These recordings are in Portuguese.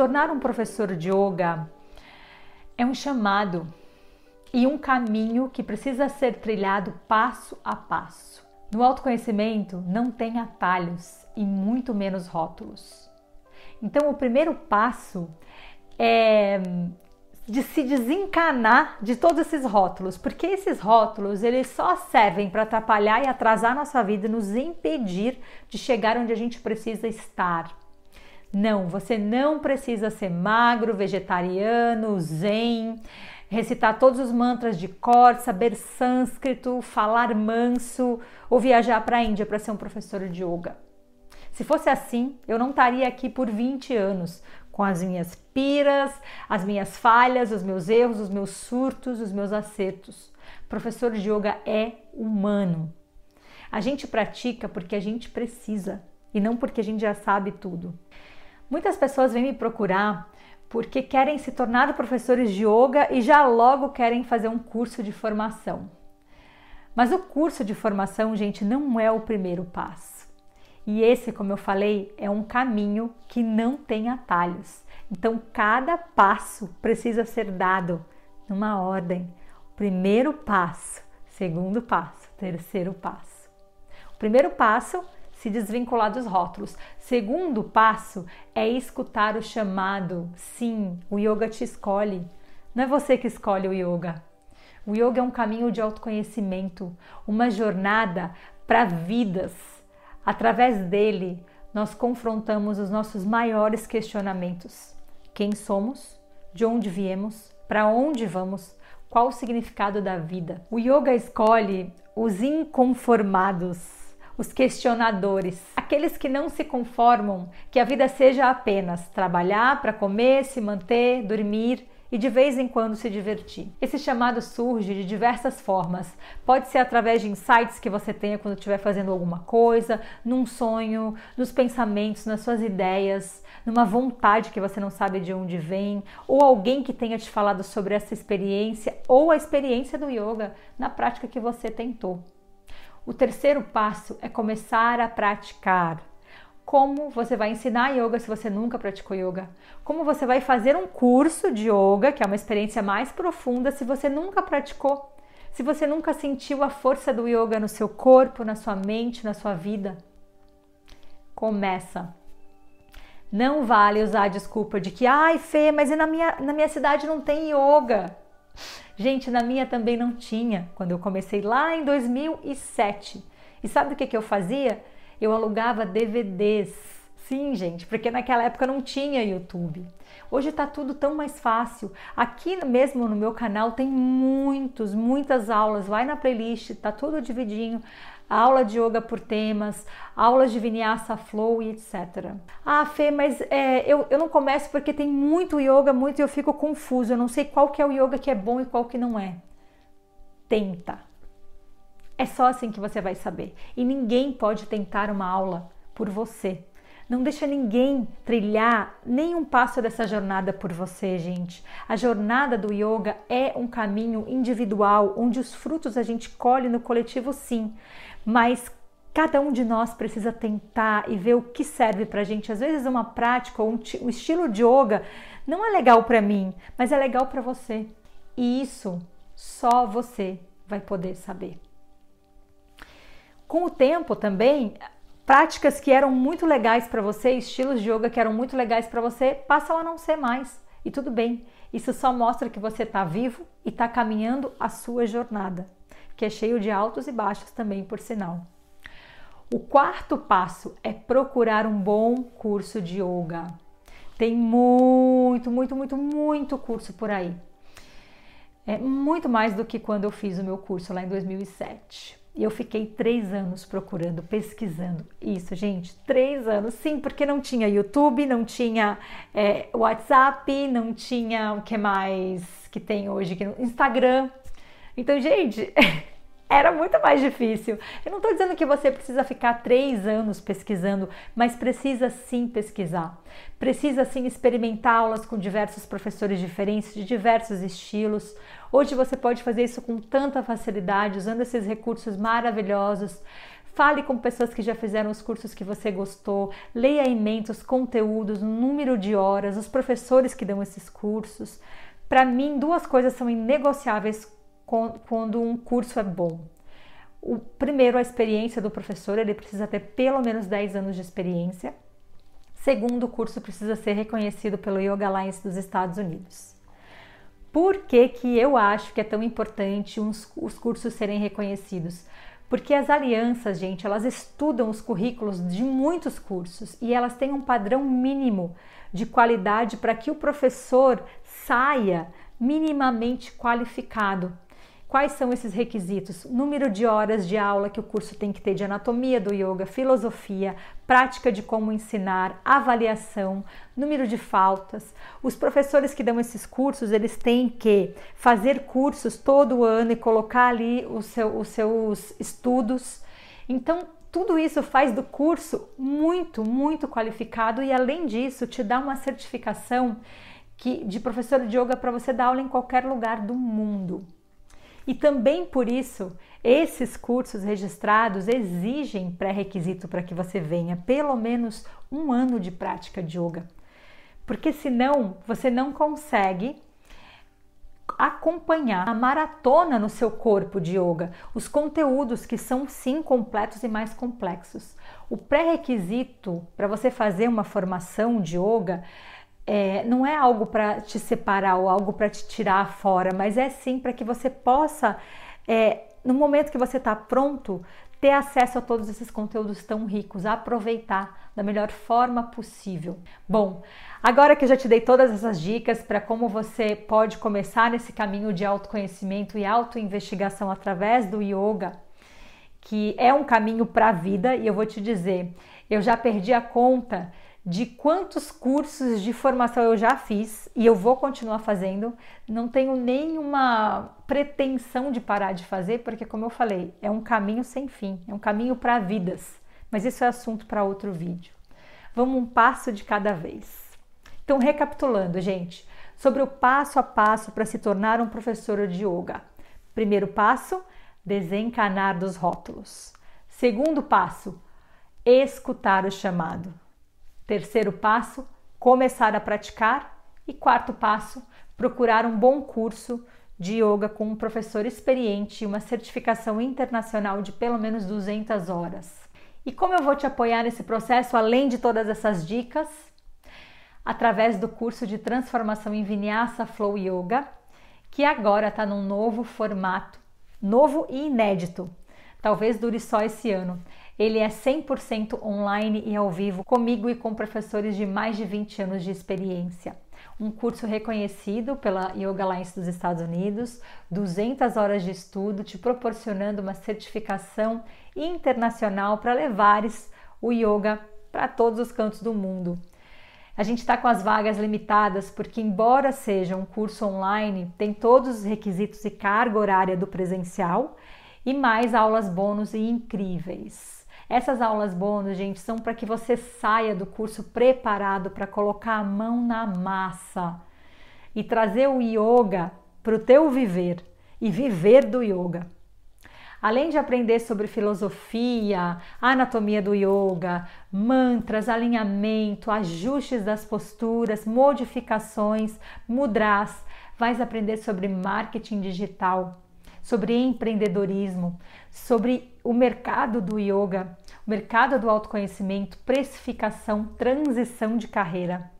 Tornar um professor de yoga é um chamado e um caminho que precisa ser trilhado passo a passo. No autoconhecimento não tem atalhos e muito menos rótulos. Então, o primeiro passo é de se desencanar de todos esses rótulos, porque esses rótulos eles só servem para atrapalhar e atrasar nossa vida nos impedir de chegar onde a gente precisa estar. Não, você não precisa ser magro, vegetariano, zen, recitar todos os mantras de cor, saber sânscrito, falar manso ou viajar para a Índia para ser um professor de yoga. Se fosse assim, eu não estaria aqui por 20 anos, com as minhas piras, as minhas falhas, os meus erros, os meus surtos, os meus acertos. Professor de yoga é humano. A gente pratica porque a gente precisa e não porque a gente já sabe tudo. Muitas pessoas vêm me procurar porque querem se tornar professores de yoga e já logo querem fazer um curso de formação. Mas o curso de formação, gente, não é o primeiro passo. E esse, como eu falei, é um caminho que não tem atalhos. Então, cada passo precisa ser dado numa ordem. Primeiro passo, segundo passo, terceiro passo. O primeiro passo se desvincular dos rótulos. Segundo passo é escutar o chamado. Sim, o yoga te escolhe. Não é você que escolhe o yoga. O yoga é um caminho de autoconhecimento, uma jornada para vidas. Através dele, nós confrontamos os nossos maiores questionamentos: quem somos, de onde viemos, para onde vamos, qual o significado da vida. O yoga escolhe os inconformados os questionadores, aqueles que não se conformam que a vida seja apenas trabalhar para comer, se manter, dormir e de vez em quando se divertir. Esse chamado surge de diversas formas. Pode ser através de insights que você tenha quando estiver fazendo alguma coisa, num sonho, nos pensamentos, nas suas ideias, numa vontade que você não sabe de onde vem, ou alguém que tenha te falado sobre essa experiência ou a experiência do yoga na prática que você tentou. O terceiro passo é começar a praticar. Como você vai ensinar yoga se você nunca praticou yoga? Como você vai fazer um curso de yoga, que é uma experiência mais profunda, se você nunca praticou? Se você nunca sentiu a força do yoga no seu corpo, na sua mente, na sua vida? Começa. Não vale usar a desculpa de que, ai, Fê, mas na minha, na minha cidade não tem yoga. Gente, na minha também não tinha, quando eu comecei lá em 2007. E sabe o que, que eu fazia? Eu alugava DVDs. Sim, gente, porque naquela época não tinha YouTube. Hoje está tudo tão mais fácil. Aqui mesmo no meu canal tem muitos, muitas aulas. Vai na playlist, tá tudo dividinho aula de yoga por temas, aulas de vinyasa flow e etc. Ah, Fê, mas é, eu, eu não começo porque tem muito yoga, muito e eu fico confuso. Eu não sei qual que é o yoga que é bom e qual que não é. Tenta. É só assim que você vai saber. E ninguém pode tentar uma aula por você. Não deixa ninguém trilhar nenhum passo dessa jornada por você, gente. A jornada do yoga é um caminho individual, onde os frutos a gente colhe no coletivo, sim mas cada um de nós precisa tentar e ver o que serve para gente. Às vezes, uma prática ou um, um estilo de yoga não é legal para mim, mas é legal para você. E isso só você vai poder saber. Com o tempo também, práticas que eram muito legais para você, estilos de yoga que eram muito legais para você, passam a não ser mais. E tudo bem. Isso só mostra que você está vivo e está caminhando a sua jornada que é cheio de altos e baixos também, por sinal. O quarto passo é procurar um bom curso de yoga. Tem muito, muito, muito, muito curso por aí. É muito mais do que quando eu fiz o meu curso lá em 2007. E eu fiquei três anos procurando, pesquisando isso, gente. Três anos, sim, porque não tinha YouTube, não tinha é, WhatsApp, não tinha o que mais que tem hoje, Instagram. Então, gente, era muito mais difícil. Eu não estou dizendo que você precisa ficar três anos pesquisando, mas precisa sim pesquisar. Precisa sim experimentar aulas com diversos professores diferentes, de diversos estilos. Hoje você pode fazer isso com tanta facilidade, usando esses recursos maravilhosos. Fale com pessoas que já fizeram os cursos que você gostou, leia ementos, os conteúdos, número de horas, os professores que dão esses cursos. Para mim, duas coisas são inegociáveis quando um curso é bom. O primeiro, a experiência do professor, ele precisa ter pelo menos 10 anos de experiência. Segundo, o curso precisa ser reconhecido pelo Yoga Alliance dos Estados Unidos. Por que, que eu acho que é tão importante os, os cursos serem reconhecidos? Porque as alianças, gente, elas estudam os currículos de muitos cursos e elas têm um padrão mínimo de qualidade para que o professor saia minimamente qualificado. Quais são esses requisitos? Número de horas de aula que o curso tem que ter de anatomia do yoga, filosofia, prática de como ensinar, avaliação, número de faltas. Os professores que dão esses cursos, eles têm que fazer cursos todo ano e colocar ali os, seu, os seus estudos. Então, tudo isso faz do curso muito, muito qualificado e além disso, te dá uma certificação que, de professor de yoga para você dar aula em qualquer lugar do mundo. E também por isso, esses cursos registrados exigem pré-requisito para que você venha pelo menos um ano de prática de yoga. Porque senão você não consegue acompanhar a maratona no seu corpo de yoga, os conteúdos que são sim completos e mais complexos. O pré-requisito para você fazer uma formação de yoga é, não é algo para te separar ou algo para te tirar fora, mas é sim para que você possa, é, no momento que você está pronto, ter acesso a todos esses conteúdos tão ricos, aproveitar da melhor forma possível. Bom, agora que eu já te dei todas essas dicas para como você pode começar nesse caminho de autoconhecimento e autoinvestigação através do yoga, que é um caminho para a vida, e eu vou te dizer, eu já perdi a conta de quantos cursos de formação eu já fiz e eu vou continuar fazendo. Não tenho nenhuma pretensão de parar de fazer, porque, como eu falei, é um caminho sem fim, é um caminho para vidas. Mas isso é assunto para outro vídeo. Vamos um passo de cada vez. Então, recapitulando, gente, sobre o passo a passo para se tornar um professor de yoga. Primeiro passo, desencanar dos rótulos. Segundo passo, escutar o chamado. Terceiro passo, começar a praticar. E quarto passo, procurar um bom curso de yoga com um professor experiente e uma certificação internacional de pelo menos 200 horas. E como eu vou te apoiar nesse processo, além de todas essas dicas? Através do curso de transformação em Vinyasa Flow Yoga, que agora está num novo formato, novo e inédito. Talvez dure só esse ano. Ele é 100% online e ao vivo, comigo e com professores de mais de 20 anos de experiência. Um curso reconhecido pela Yoga Alliance dos Estados Unidos, 200 horas de estudo, te proporcionando uma certificação internacional para levares o yoga para todos os cantos do mundo. A gente está com as vagas limitadas porque, embora seja um curso online, tem todos os requisitos e carga horária do presencial e mais aulas bônus e incríveis. Essas aulas bônus, gente, são para que você saia do curso preparado para colocar a mão na massa e trazer o yoga para o teu viver e viver do yoga. Além de aprender sobre filosofia, anatomia do yoga, mantras, alinhamento, ajustes das posturas, modificações, mudras, vais aprender sobre marketing digital, sobre empreendedorismo, sobre o mercado do yoga, o mercado do autoconhecimento, precificação, transição de carreira.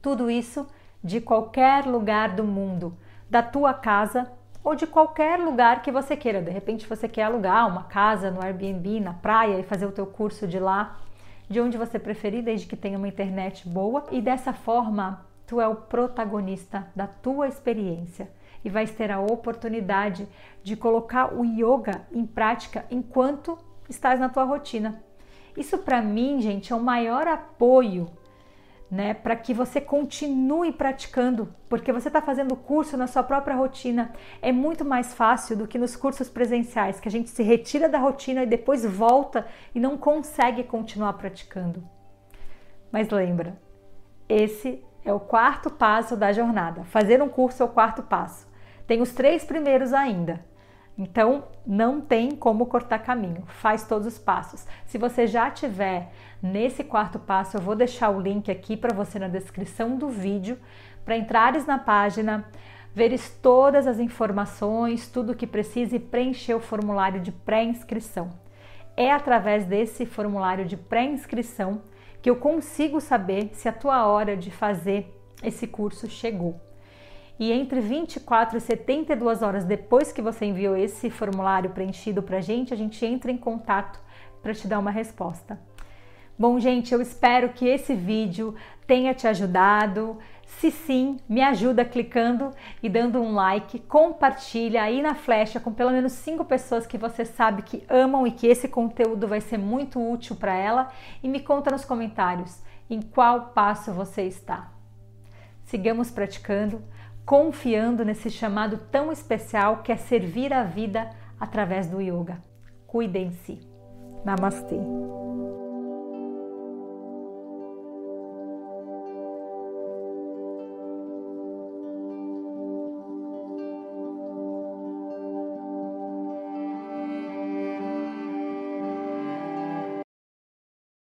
Tudo isso de qualquer lugar do mundo, da tua casa ou de qualquer lugar que você queira. De repente você quer alugar uma casa no Airbnb, na praia e fazer o teu curso de lá, de onde você preferir, desde que tenha uma internet boa. E dessa forma, tu é o protagonista da tua experiência e vais ter a oportunidade de colocar o yoga em prática enquanto estás na tua rotina. Isso para mim, gente, é o maior apoio né, para que você continue praticando, porque você está fazendo o curso na sua própria rotina. É muito mais fácil do que nos cursos presenciais, que a gente se retira da rotina e depois volta e não consegue continuar praticando. Mas lembra, esse é o quarto passo da jornada. Fazer um curso é o quarto passo. Tem os três primeiros ainda. Então, não tem como cortar caminho, faz todos os passos. Se você já tiver nesse quarto passo, eu vou deixar o link aqui para você na descrição do vídeo, para entrares na página, veres todas as informações, tudo o que precisa e preencher o formulário de pré-inscrição. É através desse formulário de pré-inscrição que eu consigo saber se a tua hora de fazer esse curso chegou e entre 24 e 72 horas depois que você enviou esse formulário preenchido para a gente, a gente entra em contato para te dar uma resposta. Bom, gente, eu espero que esse vídeo tenha te ajudado. Se sim, me ajuda clicando e dando um like, compartilha aí na flecha com pelo menos cinco pessoas que você sabe que amam e que esse conteúdo vai ser muito útil para ela e me conta nos comentários em qual passo você está. Sigamos praticando confiando nesse chamado tão especial que é servir a vida através do yoga. Cuidem-se. Namastê.